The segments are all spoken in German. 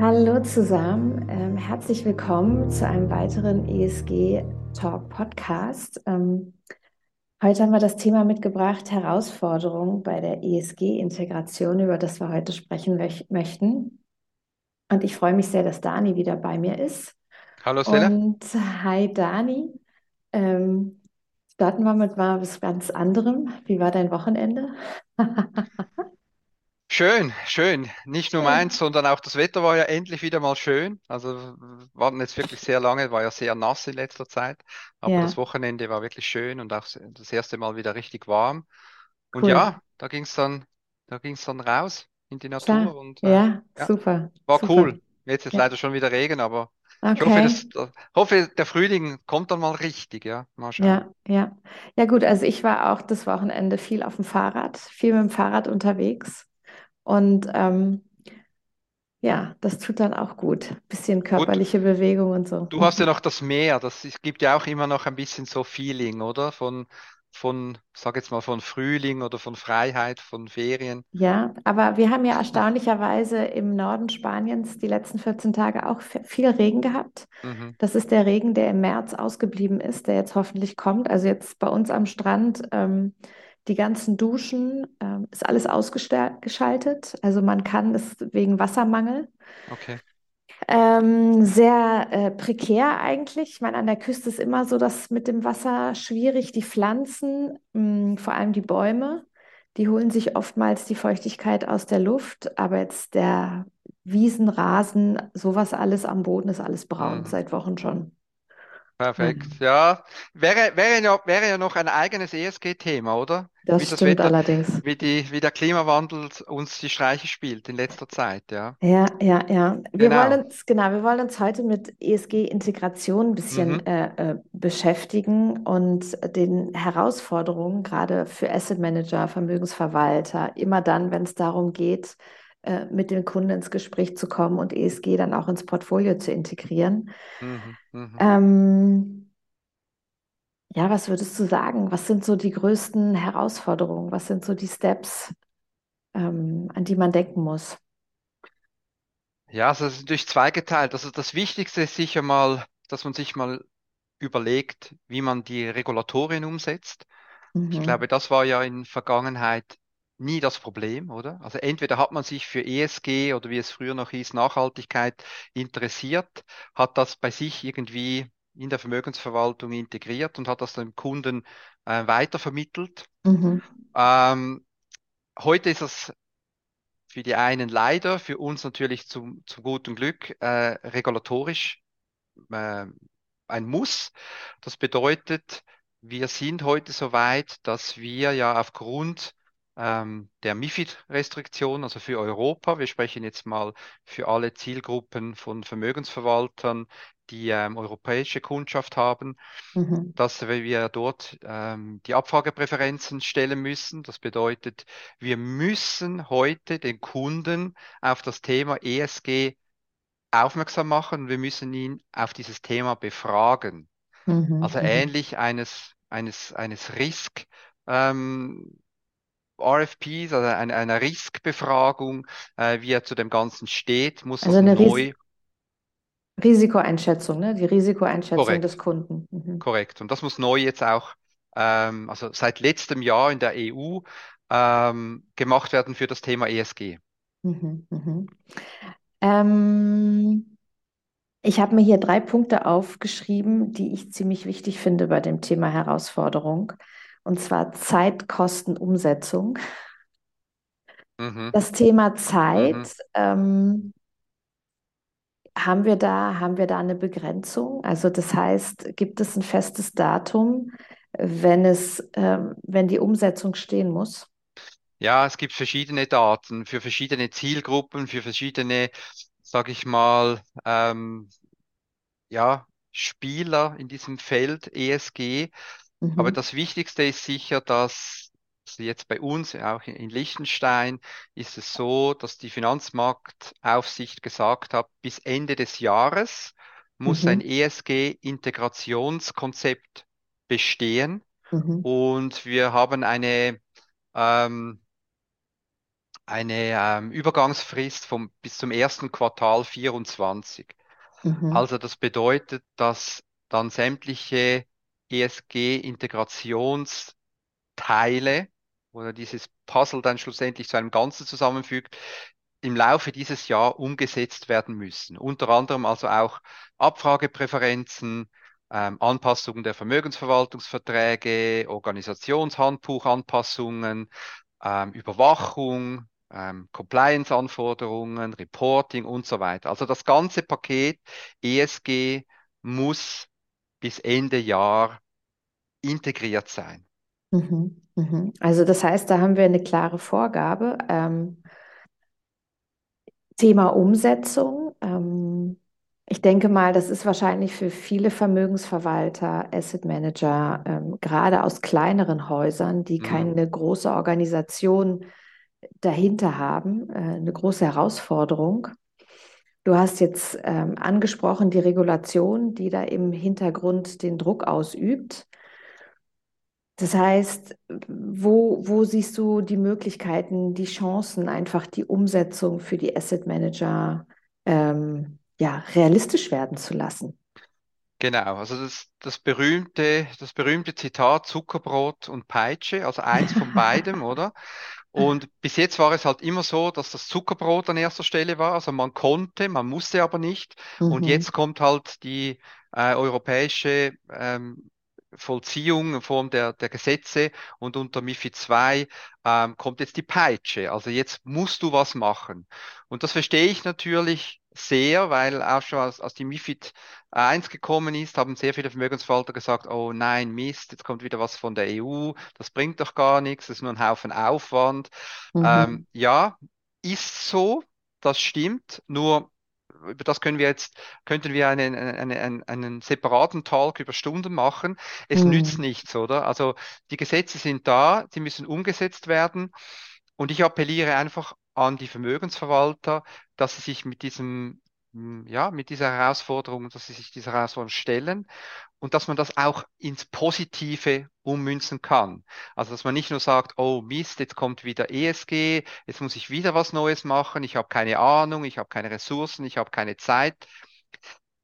Hallo zusammen, ähm, herzlich willkommen zu einem weiteren ESG Talk Podcast. Ähm, heute haben wir das Thema mitgebracht, Herausforderungen bei der ESG-Integration, über das wir heute sprechen möchten. Und ich freue mich sehr, dass Dani wieder bei mir ist. Hallo Stella. Und hi Dani. Ähm, starten wir mit mal was ganz anderem. Wie war dein Wochenende? Schön, schön. Nicht nur meins, sondern auch das Wetter war ja endlich wieder mal schön. Also wir warten jetzt wirklich sehr lange, war ja sehr nass in letzter Zeit. Aber Ja, das Wochenende war wirklich schön und auch das erste Mal wieder richtig warm. Und cool. ja, da ging's dann, da ging's dann raus in die Klar. Natur und äh, Ja, ja, super, war super. cool. Jetzt ist Ja, leider schon wieder Regen, aber ich hoffe, okay. das, hoffe, der Frühling kommt dann mal richtig, ja. Mal schauen. Ja, ja. Ja, gut, also ich war auch das Wochenende viel auf dem Fahrrad, viel mit dem Fahrrad unterwegs. Und ähm, ja, das tut dann auch gut. Bisschen körperliche Bewegung und so. Du hast ja noch das Meer, das gibt ja auch immer noch ein bisschen so Feeling, oder? Von, von, sag jetzt mal, von Frühling oder von Freiheit, von Ferien. Ja, aber wir haben ja erstaunlicherweise im Norden Spaniens die letzten 14 Tage auch viel Regen gehabt. Mhm, Das ist der Regen, der im März ausgeblieben ist, der jetzt hoffentlich kommt. Also jetzt bei uns am Strand, ähm, die ganzen Duschen, ähm, ist alles ausgeschaltet. Also man kann es wegen Wassermangel. okay. Ähm, sehr äh, prekär eigentlich. Ich meine, an der Küste ist immer so das mit dem Wasser schwierig. Die Pflanzen, mh, vor allem die Bäume, die holen sich oftmals die Feuchtigkeit aus der Luft. Aber jetzt der Wiesenrasen, sowas alles am Boden ist alles braun, Mhm. seit Wochen schon. Perfekt. Ähm, Ja, wäre, wäre ja, wäre ja noch ein eigenes ESG-Thema, oder? Wie das das stimmt Wetter, allerdings. wie die, wie der Klimawandel uns die Streiche spielt in letzter Zeit, ja. Ja, ja, ja. Wir Genau. wollen uns, genau, wir wollen uns heute mit ESG-Integration ein bisschen Mhm, äh, äh, beschäftigen und den Herausforderungen, gerade für Asset Manager, Vermögensverwalter, immer dann, wenn es darum geht, äh, mit den Kunden ins Gespräch zu kommen und ESG dann auch ins Portfolio zu integrieren. mhm, mhm. Ähm, ja, was würdest du sagen? Was sind so die größten Herausforderungen? Was sind so die Steps, ähm, an die man denken muss? Ja, also es ist natürlich zweigeteilt. Also das Wichtigste ist sicher mal, dass man sich mal überlegt, wie man die Regulatorien umsetzt. Ich Mhm. glaube, das war ja in Vergangenheit nie das Problem, oder? Also entweder hat man sich für ESG oder wie es früher noch hieß, Nachhaltigkeit interessiert, hat das bei sich irgendwie in der Vermögensverwaltung integriert und hat das dem Kunden äh, weitervermittelt. Mhm. Ähm, heute ist es für die einen leider, für uns natürlich zum, zum guten Glück äh, regulatorisch äh, ein Muss. Das bedeutet, wir sind heute so weit, dass wir ja aufgrund ähm, der MiFID-Restriktion, also für Europa, wir sprechen jetzt mal für alle Zielgruppen von Vermögensverwaltern, die ähm, europäische Kundschaft haben, Mhm. dass wir dort ähm, die Abfragepräferenzen stellen müssen. Das bedeutet, wir müssen heute den Kunden auf das Thema ESG aufmerksam machen. Wir müssen ihn auf dieses Thema befragen. Mhm. Also Mhm. ähnlich eines, eines, eines Risk, ähm, RFPs, also eine, einer Riskbefragung, äh, wie er zu dem Ganzen steht, muss Also eine Ris neu, Risikoeinschätzung, ne? Die Risikoeinschätzung des korrekt, Kunden. Mhm. korrekt. Und das muss neu jetzt auch, ähm, also seit letztem Jahr in der EU, ähm, gemacht werden für das Thema ESG. Mhm. Mhm. Ähm, ich habe mir hier drei Punkte aufgeschrieben, die ich ziemlich wichtig finde bei dem Thema Herausforderung. Und zwar Zeit, Kosten, Umsetzung. Mhm, Das Thema mhm. Zeit, ähm, haben wir da, haben wir da eine Begrenzung? Also das heißt, gibt es ein festes Datum, wenn es, ähm, wenn die Umsetzung stehen muss? Ja, es gibt verschiedene Daten für verschiedene Zielgruppen, für verschiedene, sag ich mal, ähm, ja, Spieler in diesem Feld ESG. Aber Mhm. das Wichtigste ist sicher, dass also jetzt bei uns, auch in in Liechtenstein, ist es so, dass die Finanzmarktaufsicht gesagt hat, bis Ende des Jahres muss ein Mhm. ESG-Integrationskonzept bestehen. Mhm. Und wir haben eine, ähm, eine ähm, Übergangsfrist vom, bis zum ersten Quartal 24. Mhm. Also das bedeutet, dass dann sämtliche ESG-Integrationsteile oder dieses Puzzle dann schlussendlich zu einem Ganzen zusammenfügt, im Laufe dieses Jahr umgesetzt werden müssen. Unter anderem also auch Abfragepräferenzen, ähm, Anpassungen der Vermögensverwaltungsverträge, Organisationshandbuchanpassungen, ähm, Überwachung, ähm, Compliance-Anforderungen, Reporting und so weiter. Also das ganze Paket ESG muss bis Ende Jahr integriert sein. Mhm. Mhm. Also das heißt, da haben wir eine klare Vorgabe. Ähm, Thema Umsetzung. Ähm, ich denke mal, das ist wahrscheinlich für viele Vermögensverwalter, Asset Manager, ähm, gerade aus kleineren Häusern, die Mhm. keine große Organisation dahinter haben, äh, eine große Herausforderung. Du hast jetzt ähm, angesprochen die Regulation, die da im Hintergrund den Druck ausübt. Das heißt, wo, wo siehst du die Möglichkeiten, die Chancen, einfach die Umsetzung für die Asset Manager ähm, ja, realistisch werden zu lassen? Genau, also das, das berühmte, das berühmte Zitat Zuckerbrot und Peitsche, also eins von beidem, oder? Und bis jetzt war es halt immer so, dass das Zuckerbrot an erster Stelle war. Also man konnte, man musste aber nicht. Und Mhm. jetzt kommt halt die äh, europäische ähm, Vollziehung in Form der, der Gesetze und unter MiFID II ähm, kommt jetzt die Peitsche. Also jetzt musst du was machen. Und das verstehe ich natürlich sehr, weil auch schon als, als die MiFID 1 gekommen ist, haben sehr viele Vermögensverwalter gesagt, oh nein, Mist, jetzt kommt wieder was von der EU, das bringt doch gar nichts, das ist nur ein Haufen Aufwand. Ähm, Mhm. ja, ist so, das stimmt, nur über das können wir jetzt, könnten wir einen, einen, einen, einen separaten Talk über Stunden machen. Es nützt Mhm. nichts, oder? Also die Gesetze sind da, sie müssen umgesetzt werden. Und ich appelliere einfach an die Vermögensverwalter, dass sie sich mit diesem, ja, mit dieser Herausforderung, dass sie sich dieser Herausforderung stellen und dass man das auch ins Positive ummünzen kann. Also dass man nicht nur sagt, oh Mist, jetzt kommt wieder ESG, jetzt muss ich wieder was Neues machen, ich habe keine Ahnung, ich habe keine Ressourcen, ich habe keine Zeit.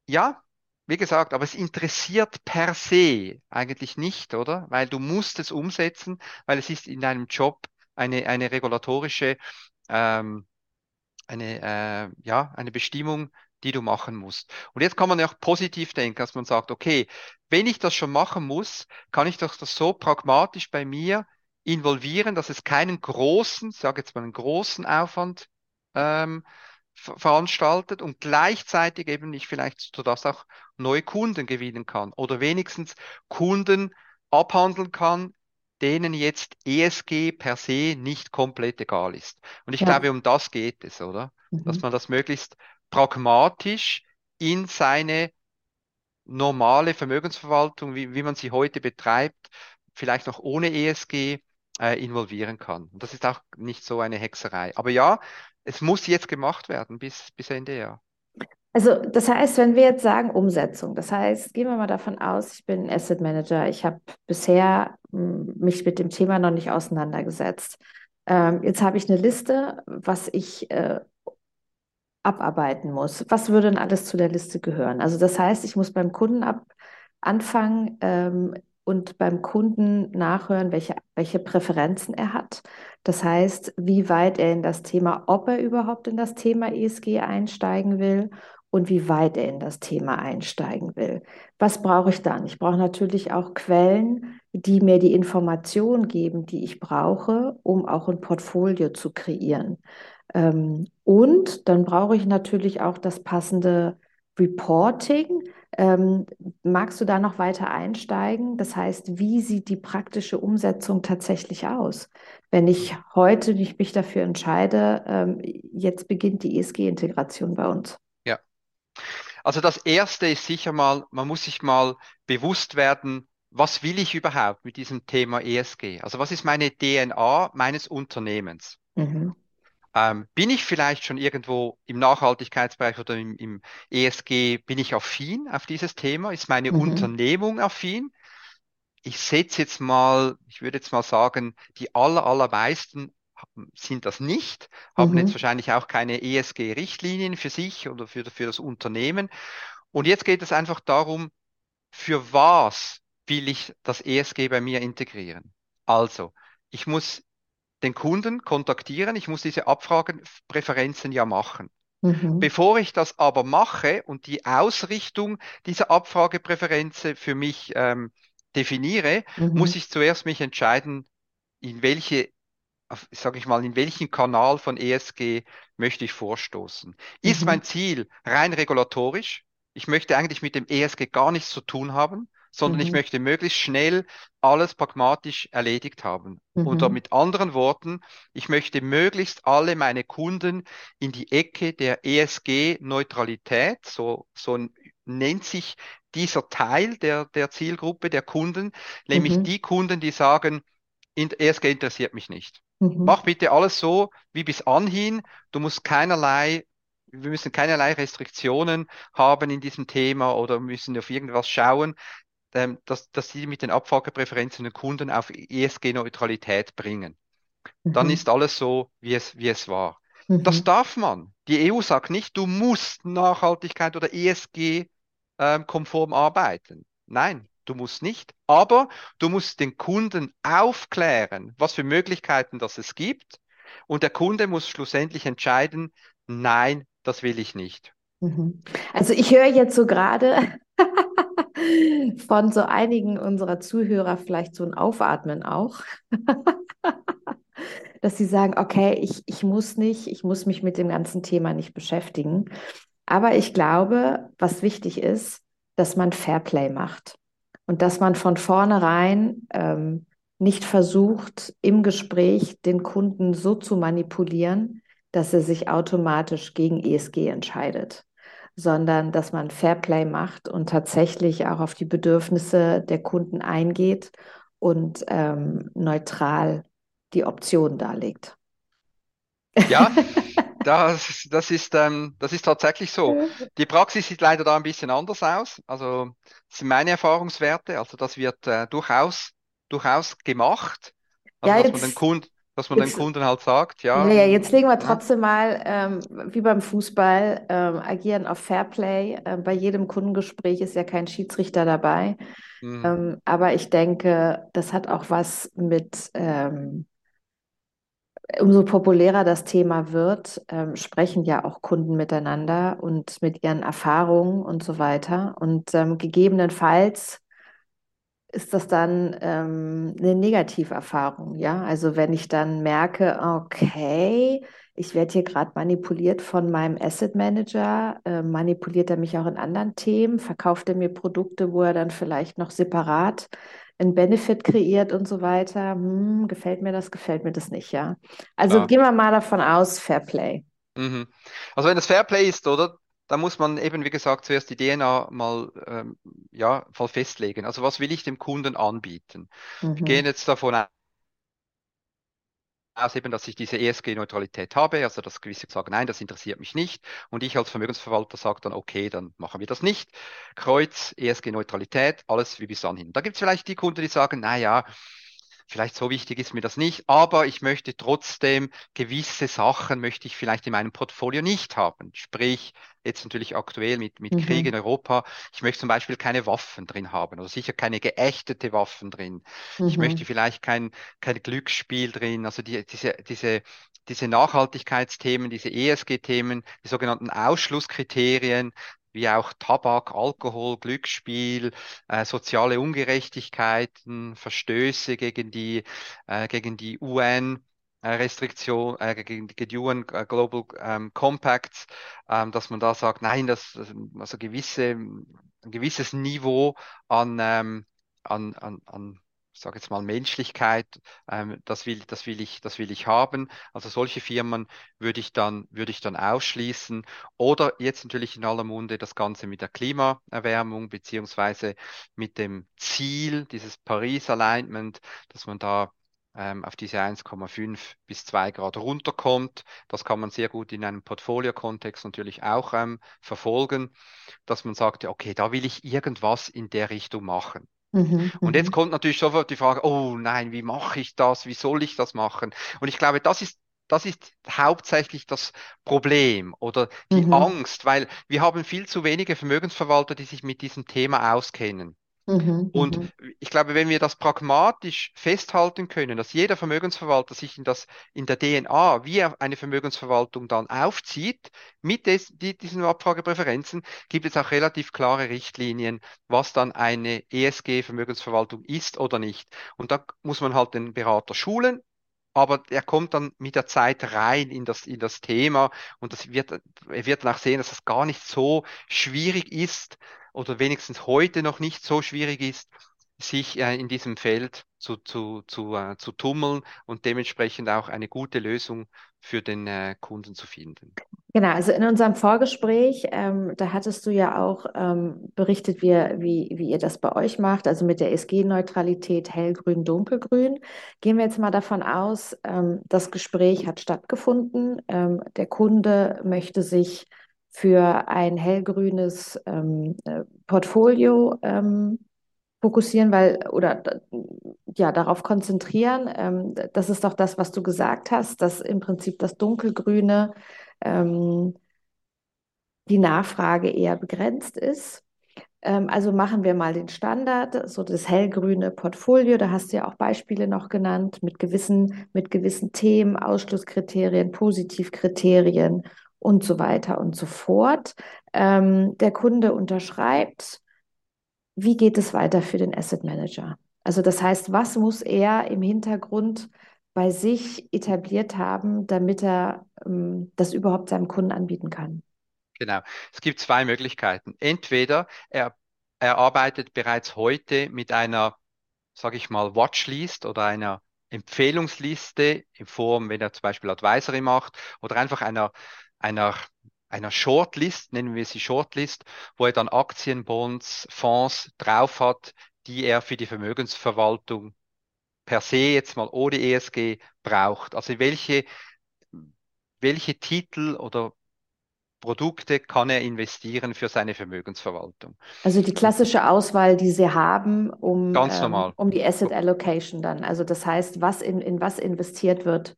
Ja, wie gesagt, aber es interessiert per se eigentlich nicht, oder? Weil du musst es umsetzen, weil es ist in deinem Job eine, eine regulatorische, ähm, eine, äh, ja, eine Bestimmung, die du machen musst. Und jetzt kann man ja auch positiv denken, dass man sagt, okay, wenn ich das schon machen muss, kann ich doch das so pragmatisch bei mir involvieren, dass es keinen großen, sage jetzt mal einen großen Aufwand ähm, ver- veranstaltet und gleichzeitig eben ich vielleicht sodass auch neue Kunden gewinnen kann oder wenigstens Kunden abhandeln kann, denen jetzt ESG per se nicht komplett egal ist. Und ich Ja. glaube, um das geht es, oder? Dass Mhm. man das möglichst pragmatisch in seine normale Vermögensverwaltung, wie, wie man sie heute betreibt, vielleicht noch ohne ESG, äh, involvieren kann. Und das ist auch nicht so eine Hexerei. Aber ja, es muss jetzt gemacht werden bis, bis Ende Jahr. Also das heißt, wenn wir jetzt sagen Umsetzung, das heißt, gehen wir mal davon aus, ich bin Asset Manager, ich habe bisher m, mich mit dem Thema noch nicht auseinandergesetzt. Ähm, jetzt habe ich eine Liste, was ich äh, abarbeiten muss. Was würde denn alles zu der Liste gehören? Also das heißt, ich muss beim Kunden ab anfangen ähm, und beim Kunden nachhören, welche, welche Präferenzen er hat. Das heißt, wie weit er in das Thema, ob er überhaupt in das Thema ESG einsteigen will und wie weit er in das Thema einsteigen will. Was brauche ich dann? Ich brauche natürlich auch Quellen, die mir die Informationen geben, die ich brauche, um auch ein Portfolio zu kreieren. Ähm, und dann brauche ich natürlich auch das passende Reporting. Ähm, magst du da noch weiter einsteigen? Das heißt, wie sieht die praktische Umsetzung tatsächlich aus? Wenn ich heute nicht mich dafür entscheide, ähm, jetzt beginnt die ESG-Integration bei uns. Ja. Also das Erste ist sicher mal, man muss sich mal bewusst werden, was will ich überhaupt mit diesem Thema ESG? Also was ist meine DNA meines Unternehmens? Mhm. Ähm, bin ich vielleicht schon irgendwo im Nachhaltigkeitsbereich oder im, im ESG, bin ich affin auf dieses Thema? Ist meine Mhm. Unternehmung affin? Ich setze jetzt mal, ich würde jetzt mal sagen, die aller, allermeisten sind das nicht, haben Mhm. jetzt wahrscheinlich auch keine ESG-Richtlinien für sich oder für, für das Unternehmen. Und jetzt geht es einfach darum, für was will ich das ESG bei mir integrieren? Also, ich muss den Kunden kontaktieren, ich muss diese Abfragepräferenzen ja machen. Mhm. Bevor ich das aber mache und die Ausrichtung dieser Abfragepräferenzen für mich ähm, definiere, Mhm. muss ich zuerst mich entscheiden, in welche, sage ich mal, in welchen Kanal von ESG möchte ich vorstoßen. Ist Mhm. mein Ziel rein regulatorisch? Ich möchte eigentlich mit dem ESG gar nichts zu tun haben, sondern ich Mhm. möchte möglichst schnell alles pragmatisch erledigt haben. Oder Mhm. mit anderen Worten, ich möchte möglichst alle meine Kunden in die Ecke der ESG-Neutralität, so, so nennt sich dieser Teil der, der Zielgruppe der Kunden, nämlich Mhm. die Kunden, die sagen, ESG interessiert mich nicht. Mhm. Mach bitte alles so wie bis anhin. Du musst keinerlei, wir müssen keinerlei Restriktionen haben in diesem Thema oder müssen auf irgendwas schauen, ähm, dass, dass sie mit den Abfragepräferenzen den Kunden auf ESG-Neutralität bringen. Dann Mhm. ist alles so, wie es, wie es war. Das Mhm. darf man. Die EU sagt nicht, du musst Nachhaltigkeit oder ESG ähm, arbeiten. Nein, du musst nicht. Aber du musst den Kunden aufklären, was für Möglichkeiten das es gibt. Und der Kunde muss schlussendlich entscheiden, nein, das will ich nicht. Mhm. Also ich höre jetzt so gerade von so einigen unserer Zuhörer vielleicht so ein Aufatmen auch, dass sie sagen, okay, ich, ich muss nicht, ich muss mich mit dem ganzen Thema nicht beschäftigen. Aber ich glaube, was wichtig ist, dass man Fairplay macht und dass man von vornherein ähm, nicht versucht, im Gespräch den Kunden so zu manipulieren, dass er sich automatisch gegen ESG entscheidet, sondern dass man Fairplay macht und tatsächlich auch auf die Bedürfnisse der Kunden eingeht und ähm, neutral die Option darlegt. Ja, das, das ist, ähm, das ist tatsächlich so. Die Praxis sieht leider da ein bisschen anders aus. Also, das sind meine Erfahrungswerte. Also, das wird äh, durchaus, durchaus gemacht. Also, Ja, dass man den Kunden, dass man den jetzt, Kunden halt sagt, ja, ja, ja, jetzt legen wir trotzdem mal, ähm, wie beim Fußball, ähm, agieren auf Fairplay. Ähm, bei jedem Kundengespräch ist ja kein Schiedsrichter dabei. mhm, Ähm, aber ich denke, das hat auch was mit, ähm, umso populärer das Thema wird, ähm, sprechen ja auch Kunden miteinander und mit ihren Erfahrungen und so weiter. Und gegebenenfalls ist das dann ähm, eine Negativerfahrung, ja? Also wenn ich dann merke, okay, ich werde hier gerade manipuliert von meinem Asset Manager, äh, manipuliert er mich auch in anderen Themen, verkauft er mir Produkte, wo er dann vielleicht noch separat einen Benefit kreiert und so weiter. Hm, gefällt mir das, gefällt mir das nicht, ja? Also klar. gehen wir mal davon aus, Fair Play. Mhm. Also, wenn das Fairplay ist, oder? Da muss man eben, wie gesagt, zuerst die DNA mal, ähm, ja, mal festlegen. Also, was will ich dem Kunden anbieten? Wir Mhm. gehen jetzt davon aus eben, dass ich diese ESG-Neutralität habe, also dass gewisse sagen, nein, das interessiert mich nicht. Und ich als Vermögensverwalter sage dann, okay, dann machen wir das nicht. Kreuz, ESG-Neutralität, alles wie bis anhin. Da gibt es vielleicht die Kunden, die sagen, na ja, vielleicht so wichtig ist mir das nicht, aber ich möchte trotzdem gewisse Sachen möchte ich vielleicht in meinem Portfolio nicht haben. Sprich, jetzt natürlich aktuell mit, mit Krieg Mhm. in Europa, ich möchte zum Beispiel keine Waffen drin haben oder sicher keine geächtete Waffen drin. Ich möchte Mhm. vielleicht kein, kein Glücksspiel drin, also die, diese, diese, diese Nachhaltigkeitsthemen, diese ESG-Themen, die sogenannten Ausschlusskriterien, wie auch Tabak, Alkohol, Glücksspiel, äh, soziale Ungerechtigkeiten, Verstöße gegen die, äh, gegen die UN. äh, Restriktion, äh, gegen die UN äh, Global ähm, Compacts, ähm, dass man da sagt, nein, das- also gewisse, ein gewisses Niveau an, ähm, an, an, an ich sage jetzt mal Menschlichkeit, ähm, das will, das will ich, das will ich haben. Also solche Firmen würde ich dann, würde ich dann ausschließen. Oder jetzt natürlich in aller Munde das Ganze mit der Klimaerwärmung beziehungsweise mit dem Ziel, dieses Paris Alignment, dass man da ähm, auf diese 1,5 bis 2 Grad runterkommt. Das kann man sehr gut in einem Portfolio-Kontext natürlich auch ähm, verfolgen, dass man sagt, okay, da will ich irgendwas in der Richtung machen. Mhm, und jetzt mhm. kommt natürlich sofort die Frage, oh nein, wie mache ich das? Wie soll ich das machen? Und ich glaube, das ist das ist hauptsächlich das Problem oder die mhm. Angst, weil wir haben viel zu wenige Vermögensverwalter, die sich mit diesem Thema auskennen. Mhm, und mhm. ich glaube, wenn wir das pragmatisch festhalten können, dass jeder Vermögensverwalter sich in, das, in der DNA, wie er eine Vermögensverwaltung dann aufzieht, mit des, die, diesen Abfragepräferenzen, gibt es auch relativ klare Richtlinien, was dann eine ESG-Vermögensverwaltung ist oder nicht. Und da muss man halt den Berater schulen, aber er kommt dann mit der Zeit rein in das, in das Thema und das wird, er wird dann auch sehen, dass es das gar nicht so schwierig ist, oder wenigstens heute noch nicht so schwierig ist, sich äh, in diesem Feld zu, zu, zu, äh, zu tummeln und dementsprechend auch eine gute Lösung für den äh, Kunden zu finden. Genau, also in unserem Vorgespräch, ähm, da hattest du ja auch ähm, berichtet, wie, wie, wie ihr das bei euch macht, also mit der SG-Neutralität hellgrün, dunkelgrün. Gehen wir jetzt mal davon aus, ähm, das Gespräch hat stattgefunden, ähm, der Kunde möchte sich für ein hellgrünes ähm, äh, Portfolio ähm, fokussieren, weil oder ja darauf konzentrieren. Ähm, das ist doch das, was du gesagt hast, dass im Prinzip das dunkelgrüne ähm, die Nachfrage eher begrenzt ist. Ähm, also machen wir mal den Standard, so das hellgrüne Portfolio. Da hast du ja auch Beispiele noch genannt mit gewissen mit gewissen Themen, Ausschlusskriterien, Positivkriterien und so weiter und so fort. Ähm, der Kunde unterschreibt. Wie geht es weiter für den Asset Manager? Also das heißt, was muss er im Hintergrund bei sich etabliert haben, damit er ähm, das überhaupt seinem Kunden anbieten kann? Genau. Es gibt zwei Möglichkeiten. Entweder er, er arbeitet bereits heute mit einer, sage ich mal, Watchlist oder einer Empfehlungsliste in Form, wenn er zum Beispiel Advisory macht oder einfach einer einer, einer Shortlist, nennen wir sie Shortlist, wo er dann Aktien, Bonds, Fonds drauf hat, die er für die Vermögensverwaltung per se jetzt mal ohne ESG braucht. Also welche, welche Titel oder Produkte kann er investieren für seine Vermögensverwaltung. Also die klassische Auswahl, die Sie haben, um, ähm, um die Asset Allocation dann. Also das heißt, was in, in was investiert wird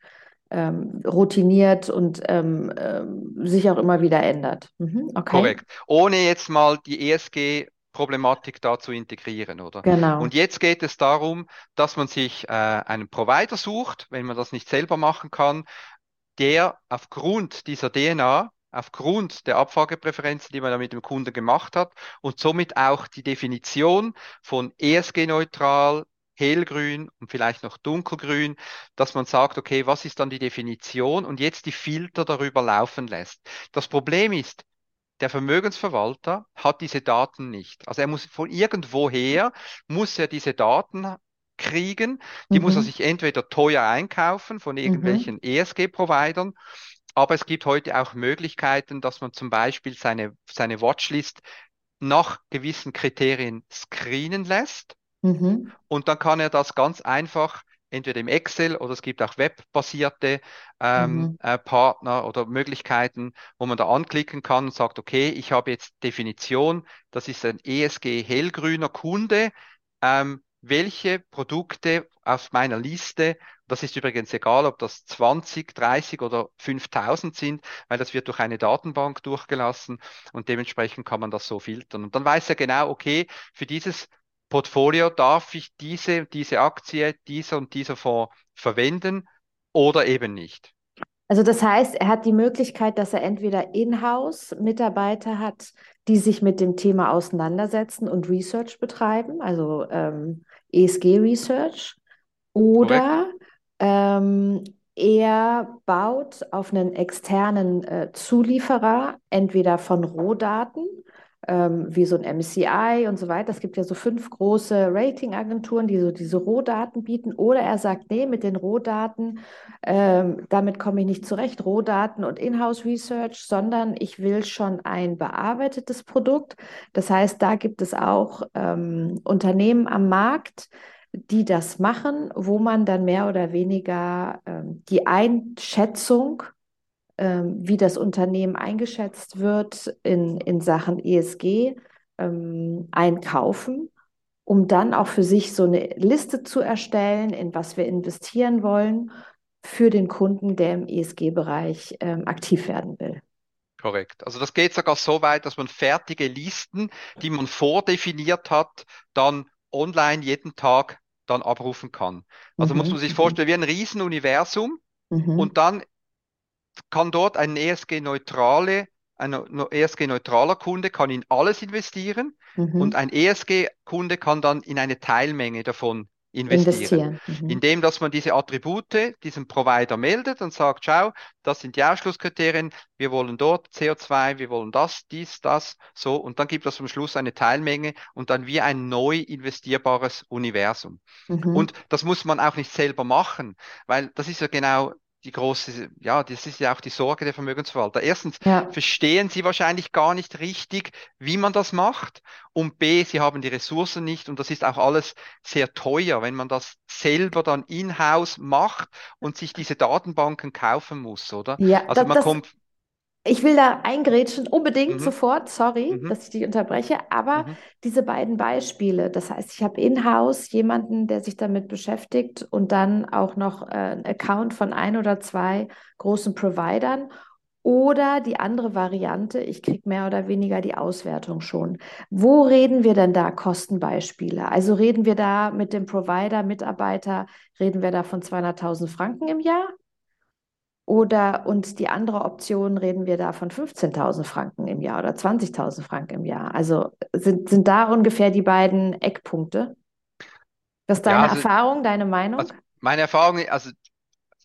ähm, routiniert und ähm, ähm, sich auch immer wieder ändert. Mhm, okay. Korrekt. Ohne jetzt mal die ESG Problematik da zu integrieren, oder? Genau. Und jetzt geht es darum, dass man sich äh, einen Provider sucht, wenn man das nicht selber machen kann, der aufgrund dieser DNA, aufgrund der Abfragepräferenzen, die man da mit dem Kunden gemacht hat und somit auch die Definition von ESG-neutral, hellgrün und vielleicht noch dunkelgrün, dass man sagt, okay, was ist dann die Definition und jetzt die Filter darüber laufen lässt. Das Problem ist, der Vermögensverwalter hat diese Daten nicht. Also er muss von irgendwoher, muss er diese Daten kriegen. Die mhm. muss er mhm. sich entweder teuer einkaufen von irgendwelchen mhm. ESG-Providern, aber es gibt heute auch Möglichkeiten, dass man zum Beispiel seine, seine Watchlist nach gewissen Kriterien screenen lässt. Mhm. Und dann kann er das ganz einfach entweder im Excel oder es gibt auch webbasierte ähm, mhm. äh, Partner oder Möglichkeiten, wo man da anklicken kann und sagt, okay, ich habe jetzt Definition, das ist ein ESG hellgrüner Kunde. Ähm, welche Produkte auf meiner Liste, das ist übrigens egal, ob das 20, 30 oder 5000 sind, weil das wird durch eine Datenbank durchgelassen und dementsprechend kann man das so filtern. Und dann weiß er genau, okay, für dieses Portfolio darf ich diese, diese Aktie, dieser und dieser Fonds verwenden oder eben nicht. Also das heißt, er hat die Möglichkeit, dass er entweder in-house Mitarbeiter hat, die sich mit dem Thema auseinandersetzen und Research betreiben, also ähm, ESG-Research, oder ähm, er baut auf einen externen äh, Zulieferer, entweder von Rohdaten ähm, wie so ein MCI und so weiter. Es gibt ja so fünf große Ratingagenturen, die so diese Rohdaten bieten. Oder er sagt, nee, mit den Rohdaten, ähm, damit komme ich nicht zurecht, Rohdaten und Inhouse Research, sondern ich will schon ein bearbeitetes Produkt. Das heißt, da gibt es auch ähm, Unternehmen am Markt, die das machen, wo man dann mehr oder weniger ähm, die Einschätzung ähm, wie das Unternehmen eingeschätzt wird in, in Sachen ESG, ähm, einkaufen um dann auch für sich so eine Liste zu erstellen, in was wir investieren wollen für den Kunden, der im ESG-Bereich ähm, aktiv werden will. Korrekt. Also das geht sogar so weit, dass man fertige Listen, die man vordefiniert hat, dann online jeden Tag dann abrufen kann. Also mhm. muss man sich mhm. vorstellen, wie ein Riesenuniversum mhm. und dann kann dort ein ESG-neutrale ein ESG-neutraler Kunde kann in alles investieren mhm. und ein ESG-Kunde kann dann in eine Teilmenge davon investieren. investieren. Mhm. Indem, dass man diese Attribute diesem Provider meldet und sagt, schau, das sind die Ausschlusskriterien, wir wollen dort CO2, wir wollen das, dies, das, so, und dann gibt es am Schluss eine Teilmenge und dann wie ein neu investierbares Universum. Mhm. Und das muss man auch nicht selber machen, weil das ist ja genau die große, ja, das ist ja auch die Sorge der Vermögensverwalter. Erstens ja. verstehen sie wahrscheinlich gar nicht richtig, wie man das macht. Und B, sie haben die Ressourcen nicht und das ist auch alles sehr teuer, wenn man das selber dann in-house macht und sich diese Datenbanken kaufen muss, oder? Ja, also das, man kommt ich will da eingrätschen, unbedingt mhm. sofort, sorry, mhm. dass ich dich unterbreche, aber mhm. diese beiden Beispiele, das heißt, ich habe in-house jemanden, der sich damit beschäftigt und dann auch noch äh, einen Account von ein oder zwei großen Providern oder die andere Variante, ich kriege mehr oder weniger die Auswertung schon. Wo reden wir denn da Kostenbeispiele? Also reden wir da mit dem Provider, Mitarbeiter, reden wir da von 200.000 Franken im Jahr? Oder und die andere Option reden wir da von 15.000 Franken im Jahr oder 20.000 Franken im Jahr. Also sind, sind da ungefähr die beiden Eckpunkte? Das ist deine ja, also, Erfahrung, deine Meinung? Also meine Erfahrung, also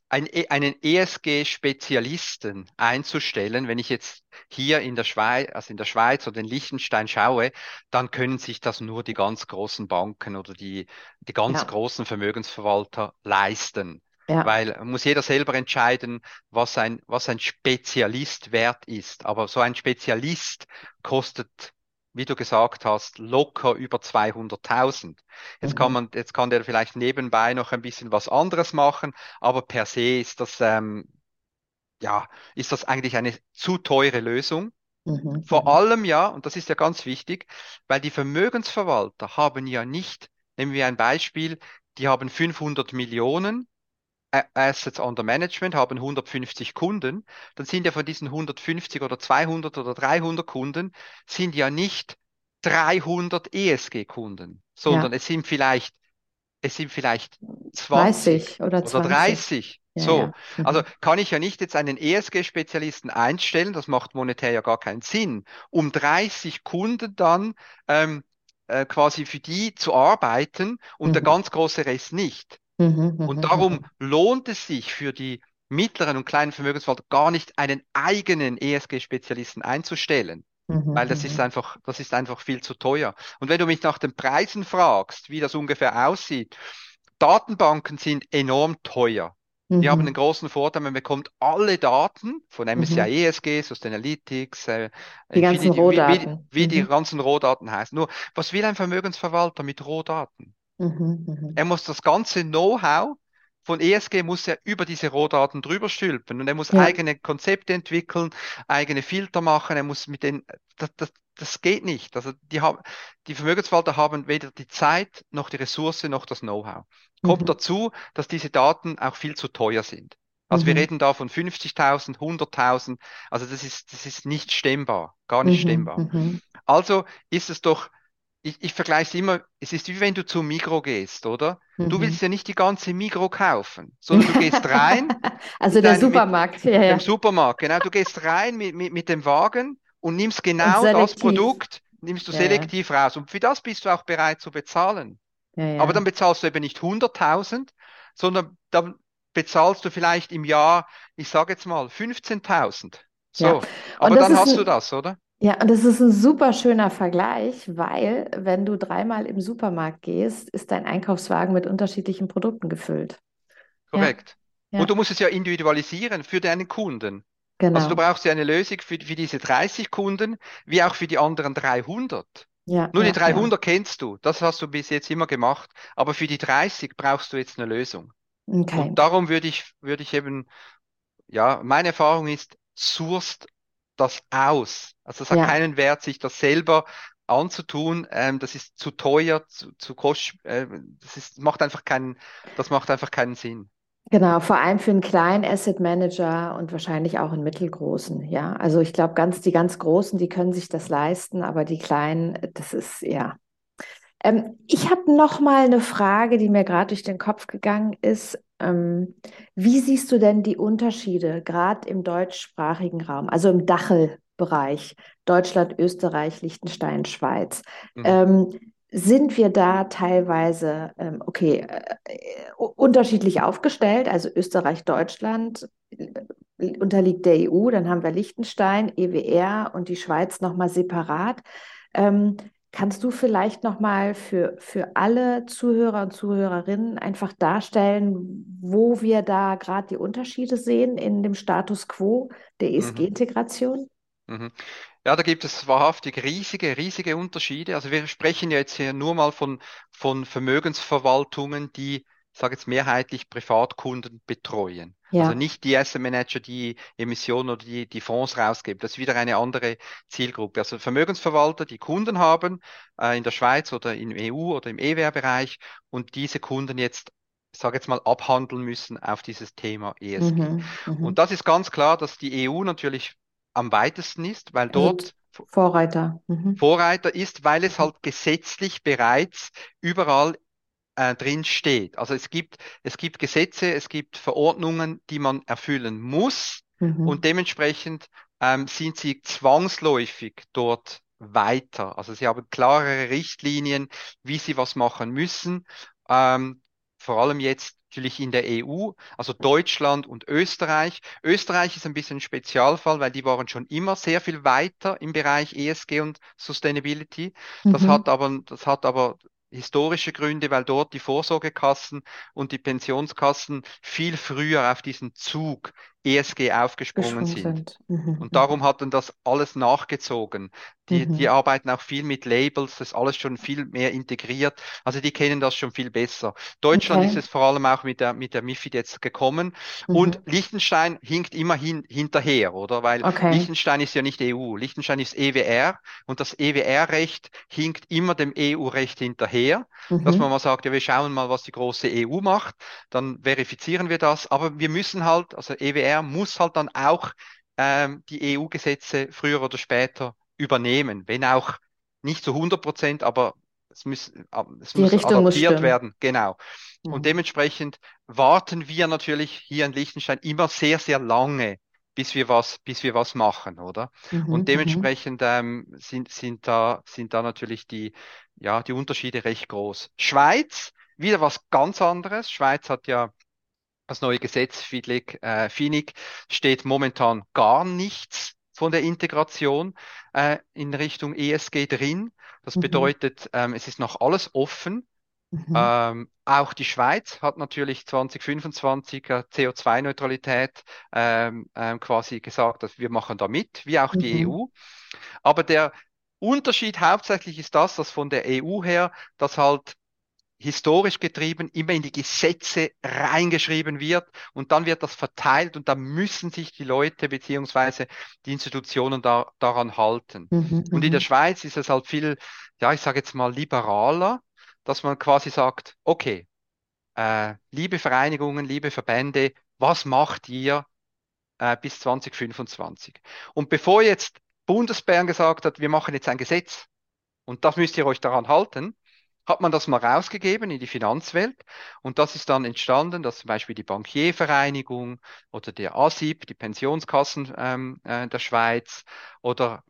ein, e, einen ESG-Spezialisten einzustellen, wenn ich jetzt hier in der Schweiz, also in der Schweiz oder in Liechtenstein schaue, dann können sich das nur die ganz großen Banken oder die, die ganz ja. großen Vermögensverwalter leisten. Ja. Weil muss jeder selber entscheiden, was ein, was ein Spezialist wert ist. Aber so ein Spezialist kostet, wie du gesagt hast, locker über 200.000. Jetzt mhm. kann man, jetzt kann der vielleicht nebenbei noch ein bisschen was anderes machen, aber per se ist das, ähm, ja, ist das eigentlich eine zu teure Lösung. Mhm. Vor mhm. allem ja, und das ist ja ganz wichtig, weil die Vermögensverwalter haben ja nicht, nehmen wir ein Beispiel, die haben 500 Millionen Assets under Management, haben 150 Kunden, dann sind ja von diesen 150 oder 200 oder 300 Kunden, sind ja nicht 300 ESG-Kunden, sondern ja. es sind vielleicht, es sind vielleicht 20 oder, 20. oder 30. Ja, so, ja. Mhm. also kann ich ja nicht jetzt einen ESG-Spezialisten einstellen, das macht monetär ja gar keinen Sinn, um 30 Kunden dann ähm, äh, quasi für die zu arbeiten und mhm. der ganz große Rest nicht. Mhm, mhm, und darum mhm. lohnt es sich für die mittleren und kleinen Vermögensverwalter gar nicht einen eigenen ESG-Spezialisten einzustellen. Weil das ist einfach, das ist einfach viel zu teuer. Und wenn du mich nach den Preisen fragst, wie das ungefähr aussieht, Datenbanken sind enorm teuer. Mhm. Die haben einen großen Vorteil, man bekommt alle Daten von MSCI mhm. ESG, Sustainalytics, äh, die ganzen Rohdaten. Wie, wie, wie mhm. die ganzen Rohdaten heißen. Nur, was will ein Vermögensverwalter mit Rohdaten? Mhm, mhm, Er muss das ganze Know-how von ESG muss er über diese Rohdaten drüber stülpen und er muss ja. eigene Konzepte entwickeln, eigene Filter machen, er muss mit den, das, das, das geht nicht. Also die haben, die Vermögensverwalter haben weder die Zeit noch die Ressource noch das Know-how. Kommt mhm. dazu, dass diese Daten auch viel zu teuer sind. Also mhm. wir reden da von 50.000, 100.000. Also das ist, das ist nicht stemmbar, gar nicht mhm. stemmbar. Mhm. Also ist es doch ich, ich vergleiche es immer, es ist wie wenn du zum Mikro gehst, oder? Mhm. Du willst ja nicht die ganze Mikro kaufen, sondern du gehst rein. also der Supermarkt, mit, ja, ja. Dem Supermarkt, genau. Du gehst rein mit, mit, mit dem Wagen und nimmst genau und das Produkt, nimmst du ja, selektiv ja. raus. Und für das bist du auch bereit zu bezahlen. Ja, Aber dann bezahlst du eben nicht 100.000, sondern dann bezahlst du vielleicht im Jahr, ich sage jetzt mal, 15.000. So, aber dann hast du das, oder? Ja, und das ist ein super schöner Vergleich, weil wenn du dreimal im Supermarkt gehst, ist dein Einkaufswagen mit unterschiedlichen Produkten gefüllt. Korrekt. Ja. Und du musst es ja individualisieren für deinen Kunden. Genau. Also du brauchst ja eine Lösung für, für diese 30 Kunden, wie auch für die anderen 300. Ja, Nur ja, die 300 ja. kennst du, das hast du bis jetzt immer gemacht, aber für die 30 brauchst du jetzt eine Lösung. Okay. Und darum würde ich, würde ich eben, ja, meine Erfahrung ist, sourced das aus. Also es hat ja. keinen Wert, sich das selber anzutun. Ähm, das ist zu teuer, zu, zu kost, äh, das ist, macht einfach keinen, das macht einfach keinen Sinn. Genau, vor allem für einen kleinen Asset Manager und wahrscheinlich auch einen mittelgroßen. Ja, also ich glaube, ganz die ganz Großen, die können sich das leisten, aber die Kleinen, das ist ja. Ähm, ich habe noch mal eine Frage, die mir gerade durch den Kopf gegangen ist. Ähm, wie siehst du denn die Unterschiede gerade im deutschsprachigen Raum, also im Dachelbereich, Deutschland, Österreich, Liechtenstein, Schweiz? Mhm. Ähm, sind wir da teilweise, ähm, okay, äh, unterschiedlich aufgestellt. Also Österreich, Deutschland äh, unterliegt der EU, dann haben wir Liechtenstein, EWR und die Schweiz nochmal separat. Ähm, kannst du vielleicht nochmal für, für alle Zuhörer und Zuhörerinnen einfach darstellen, wo wir da gerade die Unterschiede sehen in dem Status quo der ESG-Integration? Mhm. mhm. Ja, da gibt es wahrhaftig riesige, riesige Unterschiede. Also wir sprechen ja jetzt hier nur mal von, von Vermögensverwaltungen, die, sage jetzt mehrheitlich Privatkunden betreuen. Ja. Also nicht die Asset Manager, die Emissionen oder die, die Fonds rausgeben. Das ist wieder eine andere Zielgruppe. Also Vermögensverwalter, die Kunden haben äh, in der Schweiz oder im EU oder im EWR-Bereich und diese Kunden jetzt ich sage jetzt mal, abhandeln müssen auf dieses Thema ESG. Mhm, mhm, und das ist ganz klar, dass die EU natürlich am weitesten ist, weil dort Vorreiter. Mhm. Vorreiter ist, weil es halt gesetzlich bereits überall äh, drin steht. Also es gibt, es gibt Gesetze, es gibt Verordnungen, die man erfüllen muss mhm. und dementsprechend ähm, sind sie zwangsläufig dort weiter. Also sie haben klarere Richtlinien, wie sie was machen müssen. Ähm, vor allem jetzt natürlich in der EU, also Deutschland und Österreich. Österreich ist ein bisschen ein Spezialfall, weil die waren schon immer sehr viel weiter im Bereich ESG und Sustainability. Das mhm. hat aber, das hat aber historische Gründe, weil dort die Vorsorgekassen und die Pensionskassen viel früher auf diesen Zug ESG aufgesprungen sind. Mhm. Und darum hat dann das alles nachgezogen. Die, mhm. die arbeiten auch viel mit Labels, das ist alles schon viel mehr integriert. Also die kennen das schon viel besser. Deutschland okay. ist es vor allem auch mit der, mit der MIFID jetzt gekommen. Mhm. Und Liechtenstein hinkt immerhin hinterher, oder? Weil okay. Liechtenstein ist ja nicht EU. Liechtenstein ist EWR und das EWR-Recht hinkt immer dem EU-Recht hinterher. Dass mhm. man mal sagt, ja, wir schauen mal, was die große EU macht. Dann verifizieren wir das. Aber wir müssen halt, also EWR er muss halt dann auch ähm, die EU-Gesetze früher oder später übernehmen, wenn auch nicht zu 100 Prozent, aber es muss, es muss adaptiert muss werden. Genau. Mhm. Und dementsprechend warten wir natürlich hier in Liechtenstein immer sehr, sehr lange, bis wir was, bis wir was machen, oder? Mhm, und mhm. dementsprechend ähm, sind, sind, da, sind da natürlich die, ja, die Unterschiede recht groß. Schweiz, wieder was ganz anderes. Schweiz hat ja das neue Gesetz äh, FINIC steht momentan gar nichts von der Integration äh, in Richtung ESG drin. Das mhm. bedeutet, ähm, es ist noch alles offen. Mhm. Ähm, auch die Schweiz hat natürlich 2025 äh, CO2-Neutralität ähm, ähm, quasi gesagt, dass wir machen da mit, wie auch die mhm. EU. Aber der Unterschied hauptsächlich ist das, dass von der EU her, dass halt historisch getrieben immer in die Gesetze reingeschrieben wird und dann wird das verteilt und da müssen sich die Leute beziehungsweise die Institutionen da, daran halten. Mhm, und in der mhm. Schweiz ist es halt viel, ja, ich sage jetzt mal liberaler, dass man quasi sagt, okay, äh, liebe Vereinigungen, liebe Verbände, was macht ihr äh, bis 2025? Und bevor jetzt Bundesbären gesagt hat, wir machen jetzt ein Gesetz und das müsst ihr euch daran halten, hat man das mal rausgegeben in die Finanzwelt und das ist dann entstanden, dass zum Beispiel die Bankiervereinigung oder der ASIP, die Pensionskassen ähm, äh, der Schweiz oder